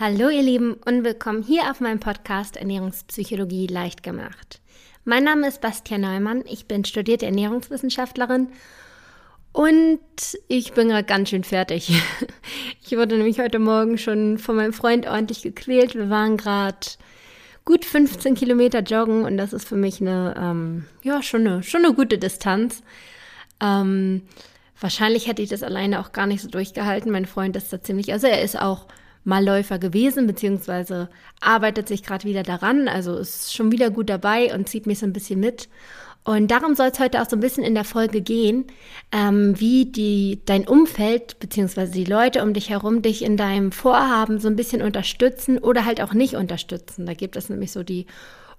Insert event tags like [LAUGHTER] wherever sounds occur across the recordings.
Hallo ihr Lieben und willkommen hier auf meinem Podcast Ernährungspsychologie leicht gemacht. Mein Name ist Bastian Neumann, ich bin studierte Ernährungswissenschaftlerin und ich bin gerade ganz schön fertig. [LAUGHS] Ich wurde nämlich heute Morgen schon von meinem Freund ordentlich gequält. Wir waren gerade gut 15 Kilometer joggen und das ist für mich eine, ähm, ja, schon eine, schon eine gute Distanz. Ähm, wahrscheinlich hätte ich das alleine auch gar nicht so durchgehalten. Mein Freund ist da ziemlich, also er ist auch mal Läufer gewesen, beziehungsweise arbeitet sich gerade wieder daran, also ist schon wieder gut dabei und zieht mich so ein bisschen mit. Und darum soll es heute auch so ein bisschen in der Folge gehen, ähm, wie die, dein Umfeld beziehungsweise die Leute um dich herum dich in deinem Vorhaben so ein bisschen unterstützen oder halt auch nicht unterstützen. Da gibt es nämlich so die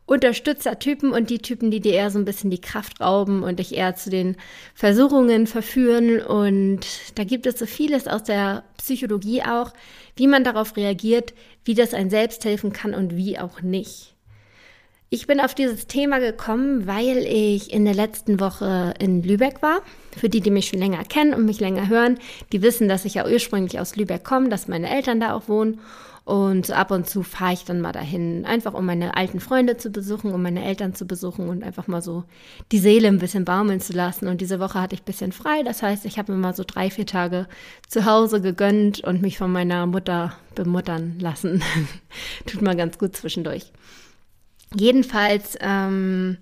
Unterstützertypen und die Typen, die dir eher so ein bisschen die Kraft rauben und dich eher zu den Versuchungen verführen. Und da gibt es so vieles aus der Psychologie auch, wie man darauf reagiert, wie das ein selbst helfen kann und wie auch nicht. Ich bin auf dieses Thema gekommen, weil ich in der letzten Woche in Lübeck war. Für die, die mich schon länger kennen und mich länger hören, die wissen, dass ich ja ursprünglich aus Lübeck komme, dass meine Eltern da auch wohnen. Und ab und zu fahre ich dann mal dahin, einfach um meine alten Freunde zu besuchen, um meine Eltern zu besuchen und einfach mal so die Seele ein bisschen baumeln zu lassen. Und diese Woche hatte ich ein bisschen frei. Das heißt, ich habe mir mal so drei, vier Tage zu Hause gegönnt und mich von meiner Mutter bemuttern lassen. [LAUGHS] Tut mal ganz gut zwischendurch. Jedenfalls ähm,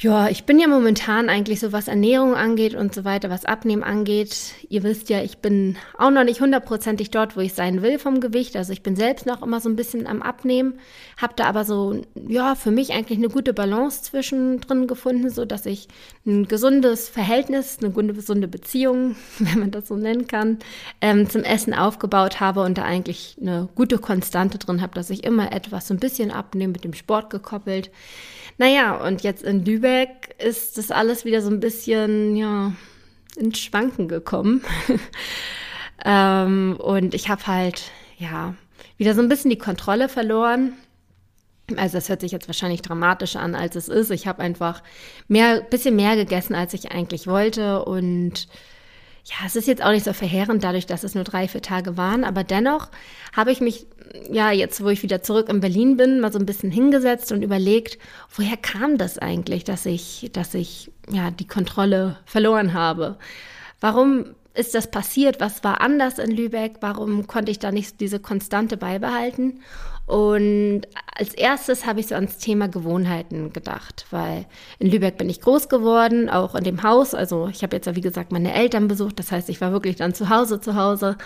ja, ich bin ja momentan eigentlich so, was Ernährung angeht und so weiter, was Abnehmen angeht. Ihr wisst ja, ich bin auch noch nicht hundertprozentig dort, wo ich sein will vom Gewicht. Also ich bin selbst noch immer so ein bisschen am Abnehmen, habe da aber so, ja, für mich eigentlich eine gute Balance zwischendrin gefunden, so dass ich ein gesundes Verhältnis, eine gute, gesunde Beziehung, [LAUGHS] wenn man das so nennen kann, ähm, zum Essen aufgebaut habe und da eigentlich eine gute Konstante drin habe, dass ich immer etwas so ein bisschen abnehme, mit dem Sport gekoppelt. Naja, und jetzt in Lübeck ist das alles wieder so ein bisschen, ja, ins Schwanken gekommen. [LAUGHS] ähm, und ich habe halt, ja, wieder so ein bisschen die Kontrolle verloren. Also das hört sich jetzt wahrscheinlich dramatischer an, als es ist. Ich habe einfach mehr, bisschen mehr gegessen, als ich eigentlich wollte und ja, es ist jetzt auch nicht so verheerend, dadurch, dass es nur drei, vier Tage waren, aber dennoch habe ich mich, ja, jetzt, wo ich wieder zurück in Berlin bin, mal so ein bisschen hingesetzt und überlegt, woher kam das eigentlich, dass ich, dass ich, ja, die Kontrolle verloren habe? Warum ist das passiert? Was war anders in Lübeck? Warum konnte ich da nicht diese Konstante beibehalten? Und als erstes habe ich so ans Thema Gewohnheiten gedacht, weil in Lübeck bin ich groß geworden, auch in dem Haus. Also ich habe jetzt ja, wie gesagt, meine Eltern besucht. Das heißt, ich war wirklich dann zu Hause zu Hause.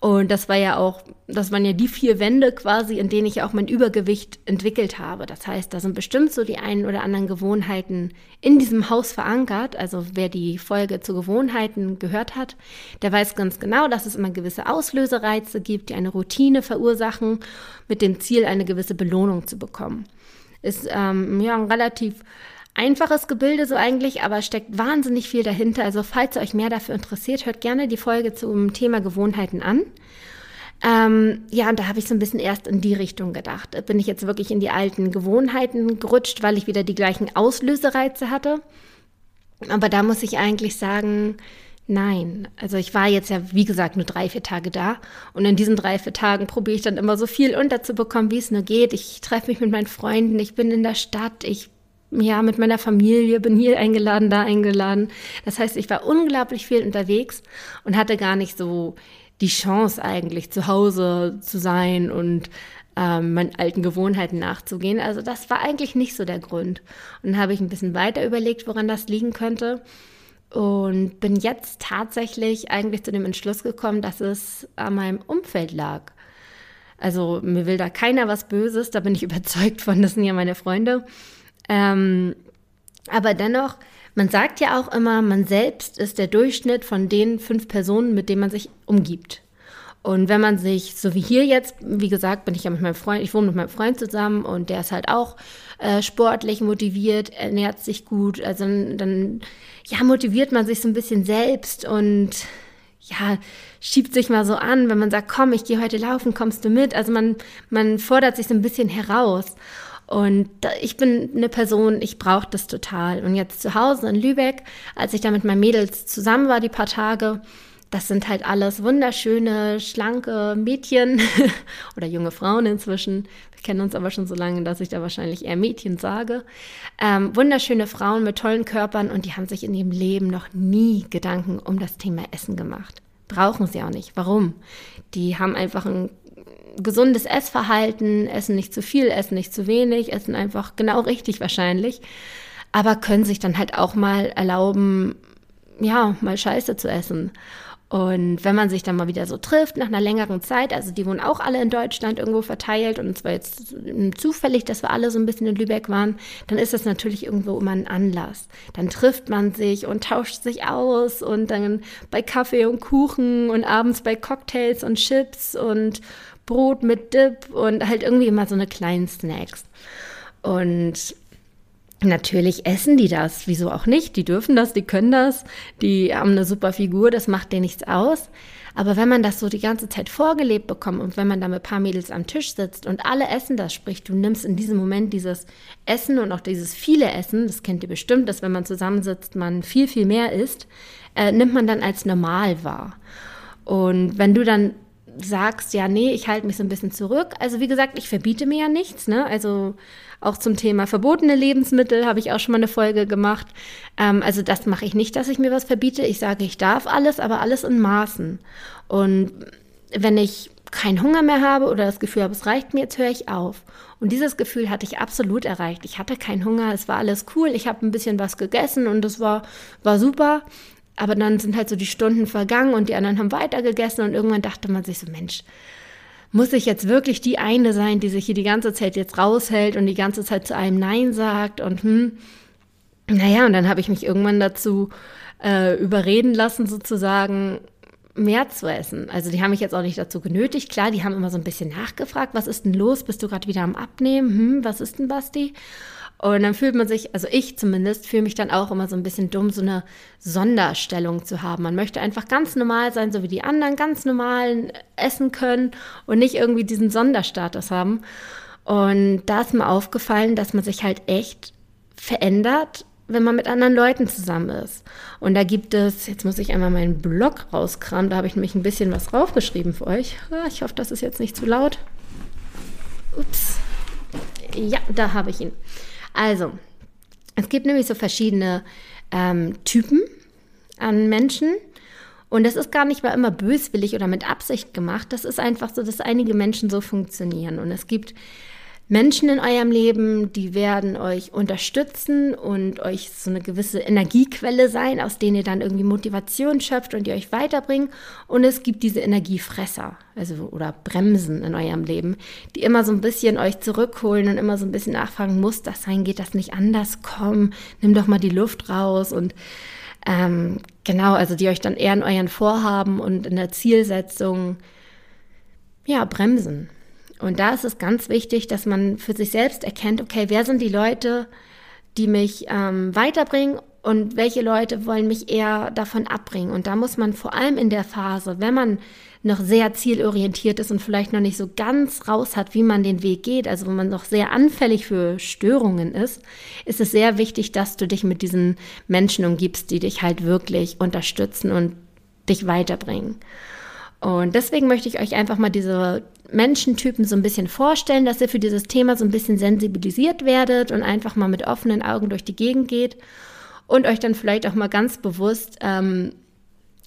Und das war ja auch, das waren ja die vier Wände quasi, in denen ich auch mein Übergewicht entwickelt habe. Das heißt, da sind bestimmt so die einen oder anderen Gewohnheiten in diesem Haus verankert. Also wer die Folge zu Gewohnheiten gehört hat, der weiß ganz genau, dass es immer gewisse Auslösereize gibt, die eine Routine verursachen, mit dem Ziel, eine gewisse Belohnung zu bekommen. Ist ähm, ja ein relativ einfaches Gebilde so eigentlich, aber steckt wahnsinnig viel dahinter. Also falls ihr euch mehr dafür interessiert, hört gerne die Folge zum Thema Gewohnheiten an. Ähm, ja, und da habe ich so ein bisschen erst in die Richtung gedacht. Bin ich jetzt wirklich in die alten Gewohnheiten gerutscht, weil ich wieder die gleichen Auslösereize hatte. Aber da muss ich eigentlich sagen, nein. Also ich war jetzt ja, wie gesagt, nur drei, vier Tage da. Und in diesen drei, vier Tagen probiere ich dann immer so viel unterzubekommen, wie es nur geht. Ich treffe mich mit meinen Freunden, ich bin in der Stadt, ich ja, mit meiner Familie, bin hier eingeladen, da eingeladen. Das heißt, ich war unglaublich viel unterwegs und hatte gar nicht so die Chance eigentlich zu Hause zu sein und ähm, meinen alten Gewohnheiten nachzugehen. Also das war eigentlich nicht so der Grund. Und dann habe ich ein bisschen weiter überlegt, woran das liegen könnte. Und bin jetzt tatsächlich eigentlich zu dem Entschluss gekommen, dass es an meinem Umfeld lag. Also mir will da keiner was Böses, da bin ich [LAUGHS] überzeugt von, das sind ja meine Freunde. Ähm, aber dennoch, man sagt ja auch immer, man selbst ist der Durchschnitt von den fünf Personen, mit denen man sich umgibt. Und wenn man sich, so wie hier jetzt, wie gesagt, bin ich ja mit meinem Freund, ich wohne mit meinem Freund zusammen und der ist halt auch äh, sportlich motiviert, ernährt sich gut, also dann, ja, motiviert man sich so ein bisschen selbst und ja, schiebt sich mal so an, wenn man sagt, komm, ich gehe heute laufen, kommst du mit? Also man, man fordert sich so ein bisschen heraus. Und ich bin eine Person, ich brauche das total. Und jetzt zu Hause in Lübeck, als ich da mit meinen Mädels zusammen war, die paar Tage, das sind halt alles wunderschöne, schlanke Mädchen [LAUGHS] oder junge Frauen inzwischen. Wir kennen uns aber schon so lange, dass ich da wahrscheinlich eher Mädchen sage. Ähm, wunderschöne Frauen mit tollen Körpern und die haben sich in ihrem Leben noch nie Gedanken um das Thema Essen gemacht. Brauchen sie auch nicht. Warum? Die haben einfach ein gesundes Essverhalten, essen nicht zu viel, essen nicht zu wenig, essen einfach genau richtig wahrscheinlich, aber können sich dann halt auch mal erlauben, ja, mal Scheiße zu essen. Und wenn man sich dann mal wieder so trifft, nach einer längeren Zeit, also die wohnen auch alle in Deutschland irgendwo verteilt und es war jetzt zufällig, dass wir alle so ein bisschen in Lübeck waren, dann ist das natürlich irgendwo immer ein Anlass. Dann trifft man sich und tauscht sich aus und dann bei Kaffee und Kuchen und abends bei Cocktails und Chips und Brot mit Dip und halt irgendwie immer so eine kleinen Snacks. Und Natürlich essen die das, wieso auch nicht? Die dürfen das, die können das, die haben eine super Figur, das macht denen nichts aus. Aber wenn man das so die ganze Zeit vorgelebt bekommt und wenn man da mit ein paar Mädels am Tisch sitzt und alle essen das, sprich, du nimmst in diesem Moment dieses Essen und auch dieses viele Essen, das kennt ihr bestimmt, dass wenn man zusammensitzt, man viel, viel mehr isst, äh, nimmt man dann als normal wahr. Und wenn du dann sagst, ja, nee, ich halte mich so ein bisschen zurück. Also wie gesagt, ich verbiete mir ja nichts. Ne? Also auch zum Thema verbotene Lebensmittel habe ich auch schon mal eine Folge gemacht. Ähm, also das mache ich nicht, dass ich mir was verbiete. Ich sage, ich darf alles, aber alles in Maßen. Und wenn ich keinen Hunger mehr habe oder das Gefühl habe, es reicht mir, jetzt höre ich auf. Und dieses Gefühl hatte ich absolut erreicht. Ich hatte keinen Hunger, es war alles cool, ich habe ein bisschen was gegessen und es war, war super. Aber dann sind halt so die Stunden vergangen und die anderen haben weitergegessen und irgendwann dachte man sich so, Mensch, muss ich jetzt wirklich die eine sein, die sich hier die ganze Zeit jetzt raushält und die ganze Zeit zu einem Nein sagt und hm. Naja, und dann habe ich mich irgendwann dazu äh, überreden lassen, sozusagen mehr zu essen. Also die haben mich jetzt auch nicht dazu genötigt. Klar, die haben immer so ein bisschen nachgefragt, was ist denn los? Bist du gerade wieder am Abnehmen? Hm, was ist denn, Basti? Und dann fühlt man sich, also ich zumindest, fühle mich dann auch immer so ein bisschen dumm, so eine Sonderstellung zu haben. Man möchte einfach ganz normal sein, so wie die anderen, ganz normal essen können und nicht irgendwie diesen Sonderstatus haben. Und da ist mir aufgefallen, dass man sich halt echt verändert, wenn man mit anderen Leuten zusammen ist. Und da gibt es, jetzt muss ich einmal meinen Blog rauskramen, da habe ich nämlich ein bisschen was draufgeschrieben für euch. Ah, ich hoffe, das ist jetzt nicht zu laut. Ups. Ja, da habe ich ihn. Also, es gibt nämlich so verschiedene ähm, Typen an Menschen. Und das ist gar nicht mal immer böswillig oder mit Absicht gemacht. Das ist einfach so, dass einige Menschen so funktionieren. Und es gibt Menschen in eurem Leben, die werden euch unterstützen und euch so eine gewisse Energiequelle sein, aus denen ihr dann irgendwie Motivation schöpft und die euch weiterbringen. Und es gibt diese Energiefresser, also oder Bremsen in eurem Leben, die immer so ein bisschen euch zurückholen und immer so ein bisschen nachfragen, muss das sein, geht das nicht anders? Komm, nimm doch mal die Luft raus und ähm, genau, also die euch dann eher in euren Vorhaben und in der Zielsetzung ja bremsen. Und da ist es ganz wichtig, dass man für sich selbst erkennt, okay, wer sind die Leute, die mich ähm, weiterbringen und welche Leute wollen mich eher davon abbringen. Und da muss man vor allem in der Phase, wenn man noch sehr zielorientiert ist und vielleicht noch nicht so ganz raus hat, wie man den Weg geht, also wenn man noch sehr anfällig für Störungen ist, ist es sehr wichtig, dass du dich mit diesen Menschen umgibst, die dich halt wirklich unterstützen und dich weiterbringen. Und deswegen möchte ich euch einfach mal diese Menschentypen so ein bisschen vorstellen, dass ihr für dieses Thema so ein bisschen sensibilisiert werdet und einfach mal mit offenen Augen durch die Gegend geht und euch dann vielleicht auch mal ganz bewusst ähm,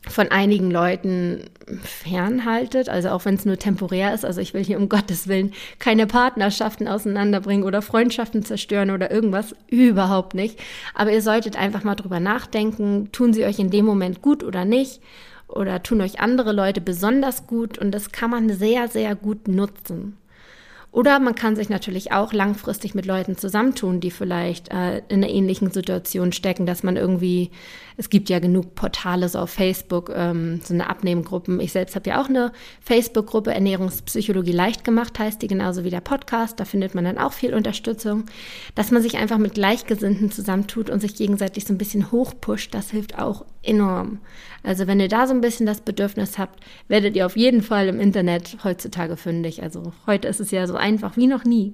von einigen Leuten fernhaltet, also auch wenn es nur temporär ist. Also ich will hier um Gottes Willen keine Partnerschaften auseinanderbringen oder Freundschaften zerstören oder irgendwas, überhaupt nicht. Aber ihr solltet einfach mal drüber nachdenken, tun sie euch in dem Moment gut oder nicht oder tun euch andere Leute besonders gut und das kann man sehr, sehr gut nutzen. Oder man kann sich natürlich auch langfristig mit Leuten zusammentun, die vielleicht äh, in einer ähnlichen Situation stecken, dass man irgendwie, es gibt ja genug Portale so auf Facebook, ähm, so eine Abnehmgruppen. Ich selbst habe ja auch eine Facebook-Gruppe, Ernährungspsychologie leicht gemacht, heißt die genauso wie der Podcast. Da findet man dann auch viel Unterstützung. Dass man sich einfach mit Gleichgesinnten zusammentut und sich gegenseitig so ein bisschen hochpusht, das hilft auch enorm. Also wenn ihr da so ein bisschen das Bedürfnis habt, werdet ihr auf jeden Fall im Internet heutzutage fündig. Also heute ist es ja so einfach wie noch nie.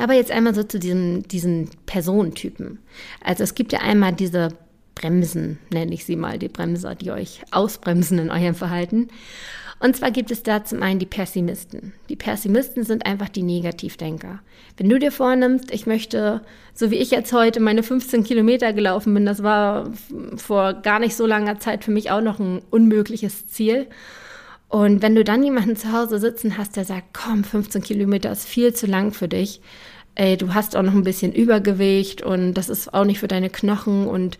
Aber jetzt einmal so zu diesen, diesen Personentypen. Also es gibt ja einmal diese Bremsen, nenne ich sie mal, die Bremser, die euch ausbremsen in eurem Verhalten. Und zwar gibt es da zum einen die Pessimisten. Die Pessimisten sind einfach die Negativdenker. Wenn du dir vornimmst, ich möchte, so wie ich jetzt heute meine 15 Kilometer gelaufen bin, das war vor gar nicht so langer Zeit für mich auch noch ein unmögliches Ziel. Und wenn du dann jemanden zu Hause sitzen hast, der sagt, komm, 15 Kilometer ist viel zu lang für dich, ey, du hast auch noch ein bisschen Übergewicht und das ist auch nicht für deine Knochen und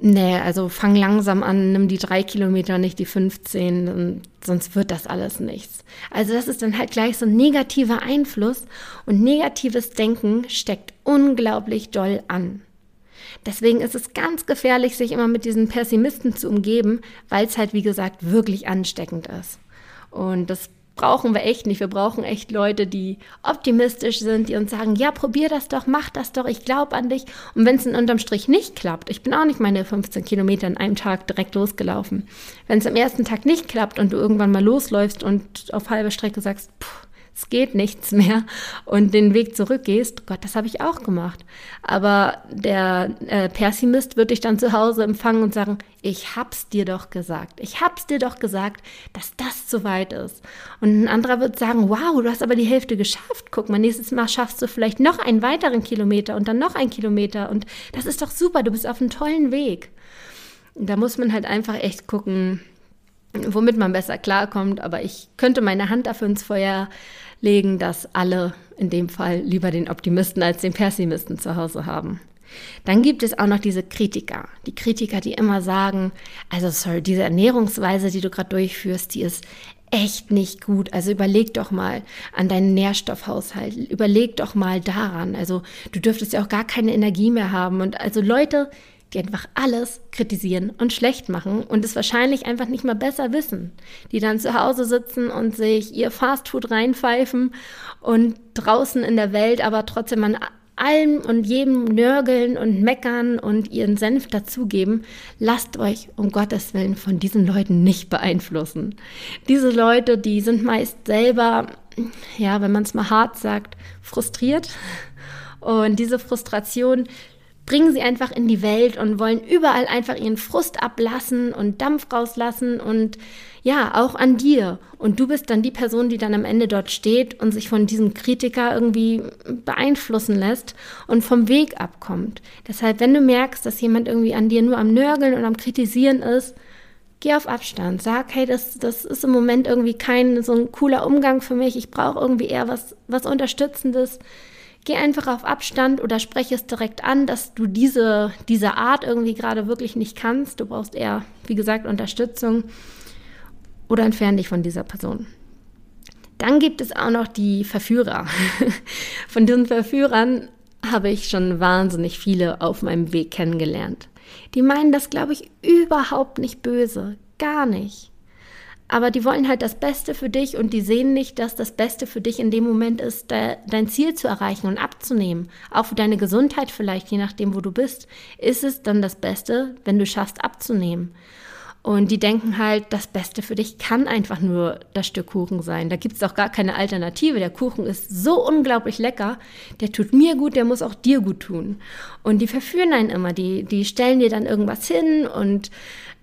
Nee, also fang langsam an, nimm die drei Kilometer, nicht die 15, sonst wird das alles nichts. Also das ist dann halt gleich so ein negativer Einfluss und negatives Denken steckt unglaublich doll an. Deswegen ist es ganz gefährlich, sich immer mit diesen Pessimisten zu umgeben, weil es halt, wie gesagt, wirklich ansteckend ist. Und das brauchen wir echt nicht. Wir brauchen echt Leute, die optimistisch sind, die uns sagen, ja, probier das doch, mach das doch, ich glaube an dich. Und wenn es in unterm Strich nicht klappt, ich bin auch nicht meine 15 Kilometer in einem Tag direkt losgelaufen. Wenn es am ersten Tag nicht klappt und du irgendwann mal losläufst und auf halbe Strecke sagst, puh, es geht nichts mehr und den Weg zurückgehst, Gott, das habe ich auch gemacht. Aber der äh, Pessimist wird dich dann zu Hause empfangen und sagen, ich hab's dir doch gesagt. Ich hab's dir doch gesagt, dass das zu weit ist. Und ein anderer wird sagen, wow, du hast aber die Hälfte geschafft. Guck mal, nächstes Mal schaffst du vielleicht noch einen weiteren Kilometer und dann noch einen Kilometer und das ist doch super, du bist auf einem tollen Weg. Da muss man halt einfach echt gucken, womit man besser klarkommt. Aber ich könnte meine Hand dafür ins Feuer legen, dass alle in dem Fall lieber den Optimisten als den Pessimisten zu Hause haben. Dann gibt es auch noch diese Kritiker. Die Kritiker, die immer sagen, also sorry, diese Ernährungsweise, die du gerade durchführst, die ist echt nicht gut. Also überleg doch mal an deinen Nährstoffhaushalt. Überleg doch mal daran. Also du dürftest ja auch gar keine Energie mehr haben. Und also Leute, die einfach alles kritisieren und schlecht machen und es wahrscheinlich einfach nicht mal besser wissen, die dann zu Hause sitzen und sich ihr Fastfood reinpfeifen und draußen in der Welt aber trotzdem an allem und jedem nörgeln und meckern und ihren Senf dazugeben, lasst euch um Gottes Willen von diesen Leuten nicht beeinflussen. Diese Leute, die sind meist selber, ja, wenn man es mal hart sagt, frustriert. Und diese Frustration bringen sie einfach in die Welt und wollen überall einfach ihren Frust ablassen und Dampf rauslassen und ja, auch an dir. Und du bist dann die Person, die dann am Ende dort steht und sich von diesem Kritiker irgendwie beeinflussen lässt und vom Weg abkommt. Deshalb, wenn du merkst, dass jemand irgendwie an dir nur am Nörgeln und am Kritisieren ist, geh auf Abstand. Sag, hey, das, das ist im Moment irgendwie kein so ein cooler Umgang für mich. Ich brauche irgendwie eher was, was Unterstützendes geh einfach auf Abstand oder spreche es direkt an, dass du diese, diese Art irgendwie gerade wirklich nicht kannst. Du brauchst eher, wie gesagt, Unterstützung oder entferne dich von dieser Person. Dann gibt es auch noch die Verführer. [LAUGHS] Von diesen Verführern habe ich schon wahnsinnig viele auf meinem Weg kennengelernt. Die meinen das, glaube ich, überhaupt nicht böse. Gar nicht. Aber die wollen halt das Beste für dich und die sehen nicht, dass das Beste für dich in dem Moment ist, de dein Ziel zu erreichen und abzunehmen. Auch für deine Gesundheit vielleicht, je nachdem, wo du bist, ist es dann das Beste, wenn du schaffst abzunehmen. Und die denken halt, das Beste für dich kann einfach nur das Stück Kuchen sein. Da gibt es auch gar keine Alternative. Der Kuchen ist so unglaublich lecker, der tut mir gut, der muss auch dir gut tun. Und die verführen einen immer, die, die stellen dir dann irgendwas hin und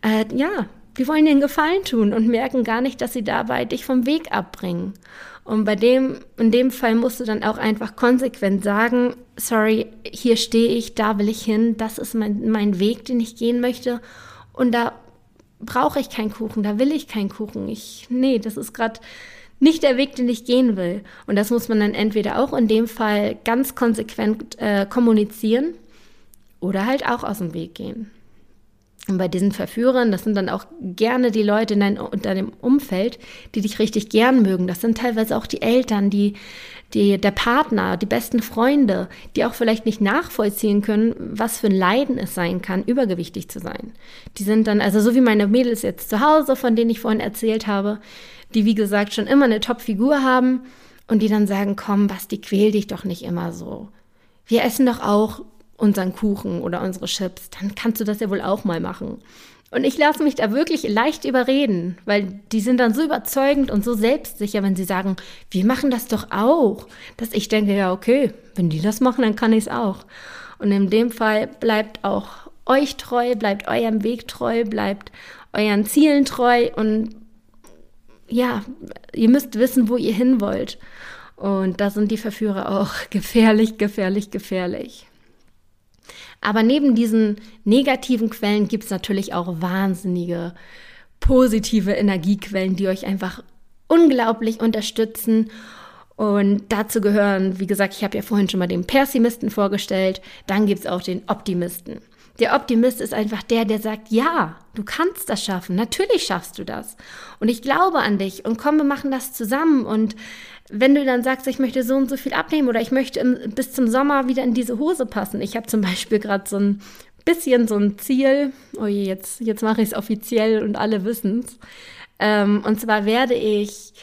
äh, ja, die wollen dir einen Gefallen tun und merken gar nicht, dass sie dabei dich vom Weg abbringen. Und bei dem, in dem Fall musst du dann auch einfach konsequent sagen, sorry, hier stehe ich, da will ich hin, das ist mein, mein Weg, den ich gehen möchte. Und da brauche ich keinen Kuchen, da will ich keinen Kuchen. Ich, nee, das ist gerade nicht der Weg, den ich gehen will. Und das muss man dann entweder auch in dem Fall ganz konsequent äh, kommunizieren oder halt auch aus dem Weg gehen. Und bei diesen Verführern, das sind dann auch gerne die Leute in dein, deinem Umfeld, die dich richtig gern mögen. Das sind teilweise auch die Eltern, die, die, der Partner, die besten Freunde, die auch vielleicht nicht nachvollziehen können, was für ein Leiden es sein kann, übergewichtig zu sein. Die sind dann, also so wie meine Mädels jetzt zu Hause, von denen ich vorhin erzählt habe, die wie gesagt schon immer eine Top-Figur haben und die dann sagen, komm, Basti, quäl dich doch nicht immer so. Wir essen doch auch unseren Kuchen oder unsere Chips, dann kannst du das ja wohl auch mal machen. Und ich lasse mich da wirklich leicht überreden, weil die sind dann so überzeugend und so selbstsicher, wenn sie sagen, wir machen das doch auch, dass ich denke, ja, okay, wenn die das machen, dann kann ich es auch. Und in dem Fall bleibt auch euch treu, bleibt eurem Weg treu, bleibt euren Zielen treu und ja, ihr müsst wissen, wo ihr hin wollt. Und da sind die Verführer auch [LAUGHS] gefährlich, gefährlich, gefährlich. Aber neben diesen negativen Quellen gibt es natürlich auch wahnsinnige positive Energiequellen, die euch einfach unglaublich unterstützen. Und dazu gehören, wie gesagt, ich habe ja vorhin schon mal den Pessimisten vorgestellt, dann gibt es auch den Optimisten. Der Optimist ist einfach der, der sagt, ja, du kannst das schaffen, natürlich schaffst du das. Und ich glaube an dich und komm, wir machen das zusammen. Und wenn du dann sagst, ich möchte so und so viel abnehmen oder ich möchte im, bis zum Sommer wieder in diese Hose passen. Ich habe zum Beispiel gerade so ein bisschen so ein Ziel, oh je, jetzt, jetzt mache ich es offiziell und alle wissen es. Ähm, und zwar werde ich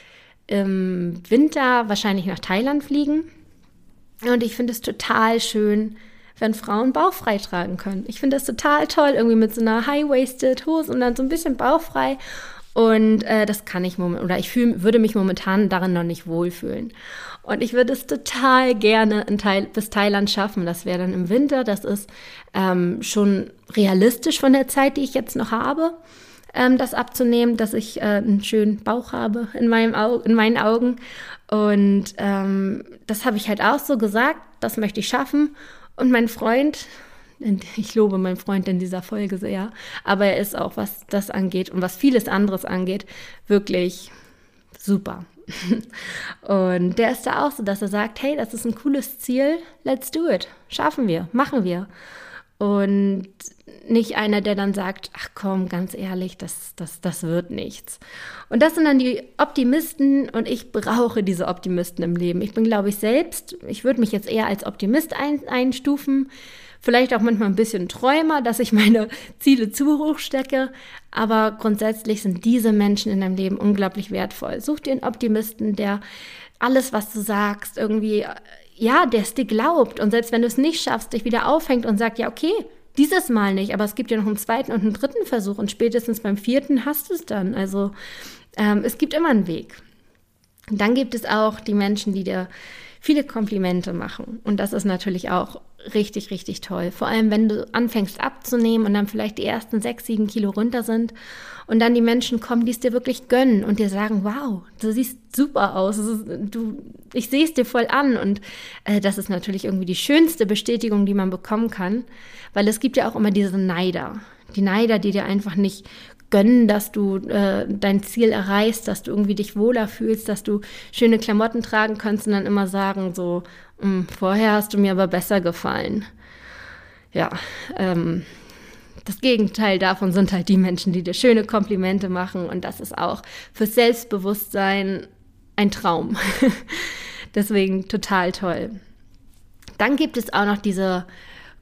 im Winter wahrscheinlich nach Thailand fliegen. Und ich finde es total schön, wenn Frauen bauchfrei tragen können. Ich finde das total toll, irgendwie mit so einer High-Waisted Hose und dann so ein bisschen bauchfrei. Und äh, das kann ich momentan, oder ich fühl, würde mich momentan darin noch nicht wohlfühlen. Und ich würde es total gerne Thail bis Thailand schaffen. Das wäre dann im Winter. Das ist ähm, schon realistisch von der Zeit, die ich jetzt noch habe, ähm, das abzunehmen, dass ich äh, einen schönen Bauch habe in, meinem Au in meinen Augen. Und ähm, das habe ich halt auch so gesagt. Das möchte ich schaffen. Und mein Freund, ich lobe meinen Freund in dieser Folge sehr, aber er ist auch, was das angeht und was vieles anderes angeht, wirklich super. [LAUGHS] Und der ist da auch so, dass er sagt, hey, das ist ein cooles Ziel, let's do it, schaffen wir, machen wir. Und nicht einer, der dann sagt, ach komm, ganz ehrlich, das, das, das wird nichts. Und das sind dann die Optimisten und ich brauche diese Optimisten im Leben. Ich bin, glaube ich, selbst, ich würde mich jetzt eher als Optimist ein, einstufen, vielleicht auch manchmal ein bisschen Träumer, dass ich meine [LAUGHS] Ziele zu hoch stecke, aber grundsätzlich sind diese Menschen in deinem Leben unglaublich wertvoll. Such dir einen Optimisten, der alles, was du sagst, irgendwie, ja, der es dir glaubt und selbst wenn du es nicht schaffst, dich wieder aufhängt und sagt, ja, okay, dieses Mal nicht, aber es gibt ja noch einen zweiten und einen dritten Versuch und spätestens beim vierten hast du es dann. Also ähm, es gibt immer einen Weg. dann gibt es auch die Menschen, die dir viele Komplimente machen. Und das ist natürlich auch richtig, richtig toll. Vor allem, wenn du anfängst abzunehmen und dann vielleicht die ersten sechs, sieben Kilo runter sind und dann die Menschen kommen, die es dir wirklich gönnen und dir sagen, wow, du siehst super aus, du, ich sehe es dir voll an und äh, das ist natürlich irgendwie die schönste Bestätigung, die man bekommen kann, weil es gibt ja auch immer diese Neider. Die Neider, die dir einfach nicht gönnen, dass du äh, dein Ziel erreichst, dass du irgendwie dich wohler fühlst, dass du schöne Klamotten tragen kannst und dann immer sagen so, vorher hast du mir aber besser gefallen. Ja, ähm, das Gegenteil davon sind halt die Menschen, die dir schöne Komplimente machen und das ist auch fürs Selbstbewusstsein ein Traum. [LAUGHS] Deswegen total toll. Dann gibt es auch noch diese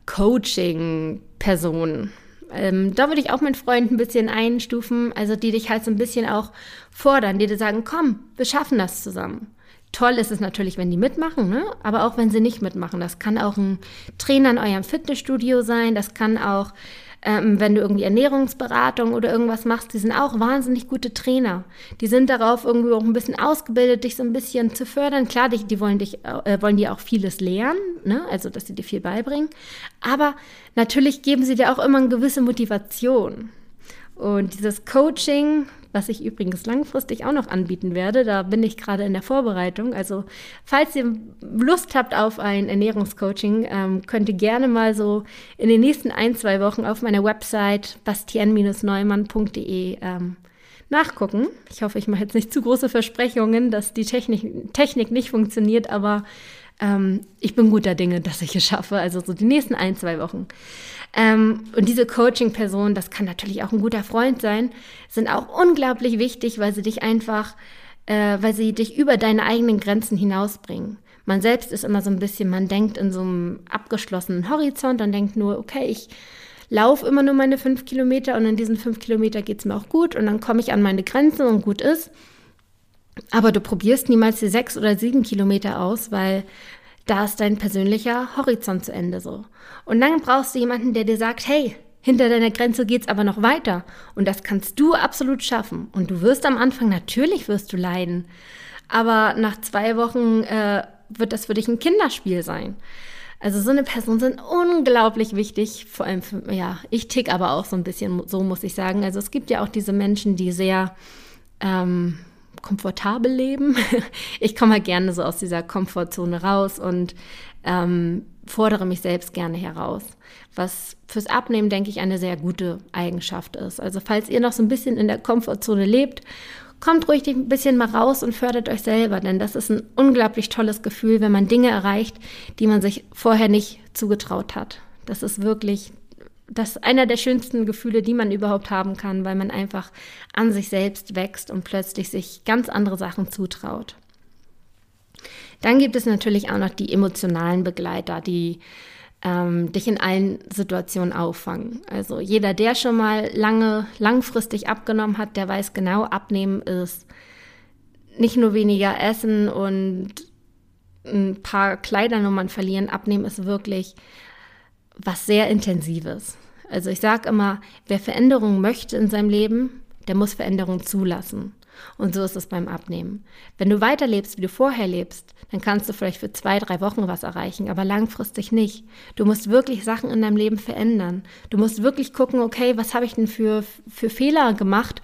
Coaching-Personen. Ähm, da würde ich auch meinen Freund ein bisschen einstufen, also die dich halt so ein bisschen auch fordern, die dir sagen, komm, wir schaffen das zusammen. Toll ist es natürlich, wenn die mitmachen, ne? aber auch wenn sie nicht mitmachen. Das kann auch ein Trainer in eurem Fitnessstudio sein, das kann auch ähm, wenn du irgendwie Ernährungsberatung oder irgendwas machst, die sind auch wahnsinnig gute Trainer. Die sind darauf irgendwie auch ein bisschen ausgebildet, dich so ein bisschen zu fördern. Klar, die, die wollen dich, äh, wollen dir auch vieles lernen, ne? also dass sie dir viel beibringen. Aber natürlich geben sie dir auch immer eine gewisse Motivation. Und dieses Coaching, was ich übrigens langfristig auch noch anbieten werde. Da bin ich gerade in der Vorbereitung. Also falls ihr Lust habt auf ein Ernährungscoaching, ähm, könnt ihr gerne mal so in den nächsten ein, zwei Wochen auf meiner Website bastien-neumann.de ähm, nachgucken. Ich hoffe, ich mache jetzt nicht zu große Versprechungen, dass die Technik, Technik nicht funktioniert, aber ähm, ich bin guter Dinge, dass ich es schaffe. Also so die nächsten ein, zwei Wochen. Ähm, und diese Coaching-Person, das kann natürlich auch ein guter Freund sein, sind auch unglaublich wichtig, weil sie dich einfach, äh, weil sie dich über deine eigenen Grenzen hinausbringen. Man selbst ist immer so ein bisschen, man denkt in so einem abgeschlossenen Horizont und denkt nur, okay, ich laufe immer nur meine fünf Kilometer und in diesen fünf Kilometer geht es mir auch gut und dann komme ich an meine Grenzen und gut ist. Aber du probierst niemals die sechs oder sieben Kilometer aus, weil da ist dein persönlicher Horizont zu Ende so. Und dann brauchst du jemanden, der dir sagt, hey, hinter deiner Grenze geht's aber noch weiter. Und das kannst du absolut schaffen. Und du wirst am Anfang, natürlich wirst du leiden. Aber nach zwei Wochen äh, wird das für dich ein Kinderspiel sein. Also so eine Person sind unglaublich wichtig, vor allem für, ja, ich tick aber auch so ein bisschen, so muss ich sagen. Also es gibt ja auch diese Menschen, die sehr ähm, komfortabel leben. [LAUGHS] Ich komme halt gerne so aus dieser Komfortzone raus und ähm, fordere mich selbst gerne heraus, was fürs Abnehmen, denke ich, eine sehr gute Eigenschaft ist. Also falls ihr noch so ein bisschen in der Komfortzone lebt kommt ruhig ein bisschen mal raus und fördert euch selber, denn das ist ein unglaublich tolles Gefühl, wenn man Dinge erreicht, die man sich vorher nicht zugetraut hat. Das ist wirklich das einer der schönsten Gefühle, die man überhaupt haben kann, weil man einfach an sich selbst wächst und plötzlich sich ganz andere Sachen zutraut. Dann gibt es natürlich auch noch die emotionalen Begleiter, die ähm, dich in allen Situationen auffangen. Also jeder, der schon mal lange, langfristig abgenommen hat, der weiß genau, abnehmen ist nicht nur weniger essen und ein paar Kleidernummern verlieren. Abnehmen ist wirklich was sehr Intensives. Also ich sage immer, wer Veränderungen möchte in seinem Leben, der muss Veränderungen zulassen. Und so ist es beim Abnehmen. Wenn du weiterlebst, wie du vorher lebst, dann kannst du vielleicht für zwei, drei Wochen was erreichen, aber langfristig nicht. Du musst wirklich Sachen in deinem Leben verändern. Du musst wirklich gucken, okay, was habe ich denn für, für Fehler gemacht,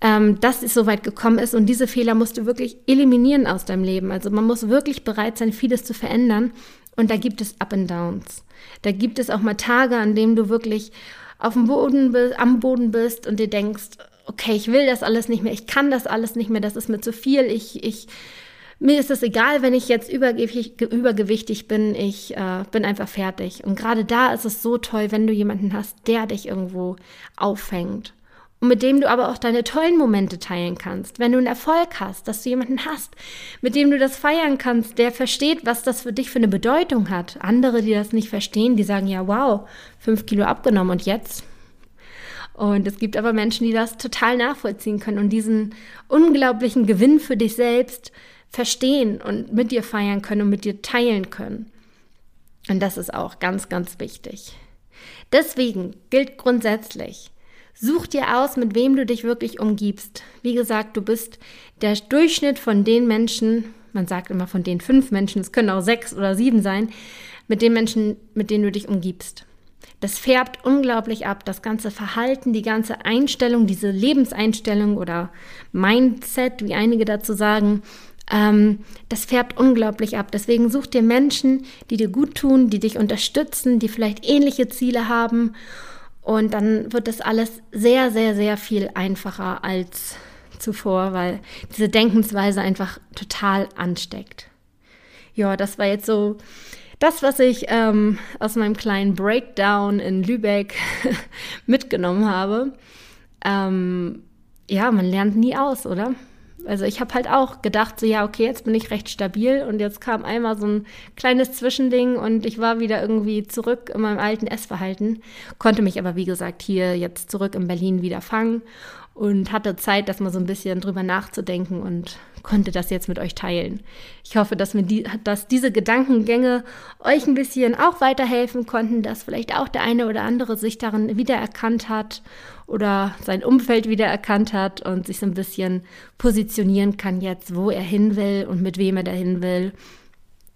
ähm, dass es so weit gekommen ist. Und diese Fehler musst du wirklich eliminieren aus deinem Leben. Also man muss wirklich bereit sein, vieles zu verändern. Und da gibt es Up and Downs. Da gibt es auch mal Tage, an denen du wirklich auf dem Boden am Boden bist und dir denkst, okay, ich will das alles nicht mehr, ich kann das alles nicht mehr, das ist mir zu viel, ich, ich, mir ist es egal, wenn ich jetzt übergewichtig, übergewichtig bin, ich äh, bin einfach fertig. Und gerade da ist es so toll, wenn du jemanden hast, der dich irgendwo auffängt. Und mit dem du aber auch deine tollen Momente teilen kannst. Wenn du einen Erfolg hast, dass du jemanden hast, mit dem du das feiern kannst, der versteht, was das für dich für eine Bedeutung hat. Andere, die das nicht verstehen, die sagen, ja, wow, fünf Kilo abgenommen und jetzt? Und es gibt aber Menschen, die das total nachvollziehen können und diesen unglaublichen Gewinn für dich selbst verstehen und mit dir feiern können und mit dir teilen können. Und das ist auch ganz, ganz wichtig. Deswegen gilt grundsätzlich, such dir aus, mit wem du dich wirklich umgibst. Wie gesagt, du bist der Durchschnitt von den Menschen, man sagt immer von den fünf Menschen, es können auch sechs oder sieben sein, mit den Menschen, mit denen du dich umgibst. Das färbt unglaublich ab, das ganze Verhalten, die ganze Einstellung, diese Lebenseinstellung oder Mindset, wie einige dazu sagen, ähm, das färbt unglaublich ab. Deswegen such dir Menschen, die dir gut tun, die dich unterstützen, die vielleicht ähnliche Ziele haben. Und dann wird das alles sehr, sehr, sehr viel einfacher als zuvor, weil diese Denkensweise einfach total ansteckt. Ja, das war jetzt so das, was ich ähm, aus meinem kleinen Breakdown in Lübeck [LAUGHS] mitgenommen habe. Ähm, ja, man lernt nie aus, oder? Also ich habe halt auch gedacht, so ja, okay, jetzt bin ich recht stabil und jetzt kam einmal so ein kleines Zwischending und ich war wieder irgendwie zurück in meinem alten Essverhalten, konnte mich aber wie gesagt hier jetzt zurück in Berlin wieder fangen und hatte Zeit, das mal so ein bisschen drüber nachzudenken und konnte das jetzt mit euch teilen. Ich hoffe, dass, mir die, dass diese Gedankengänge euch ein bisschen auch weiterhelfen konnten, dass vielleicht auch der eine oder andere sich darin wiedererkannt hat oder sein Umfeld wiedererkannt hat und sich so ein bisschen positionieren kann jetzt, wo er hin will und mit wem er dahin will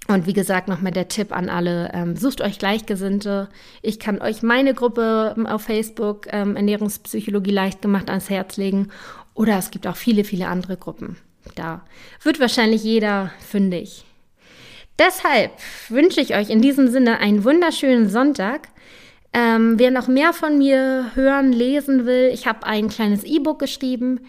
und wie gesagt, nochmal der Tipp an alle, ähm, sucht euch Gleichgesinnte. Ich kann euch meine Gruppe ähm, auf Facebook, ähm, Ernährungspsychologie leicht gemacht, ans Herz legen. Oder es gibt auch viele, viele andere Gruppen. Da wird wahrscheinlich jeder fündig. Deshalb wünsche ich euch in diesem Sinne einen wunderschönen Sonntag. Ähm, wer noch mehr von mir hören, lesen will, ich habe ein kleines E-Book geschrieben.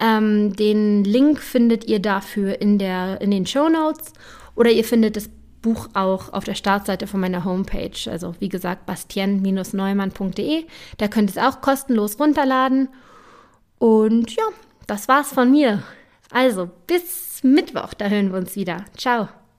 Ähm, den Link findet ihr dafür in, der, in den Show Notes. Oder ihr findet das Buch auch auf der Startseite von meiner Homepage. Also wie gesagt, bastien-neumann.de. Da könnt ihr es auch kostenlos runterladen. Und ja, das war's von mir. Also bis Mittwoch, da hören wir uns wieder. Ciao.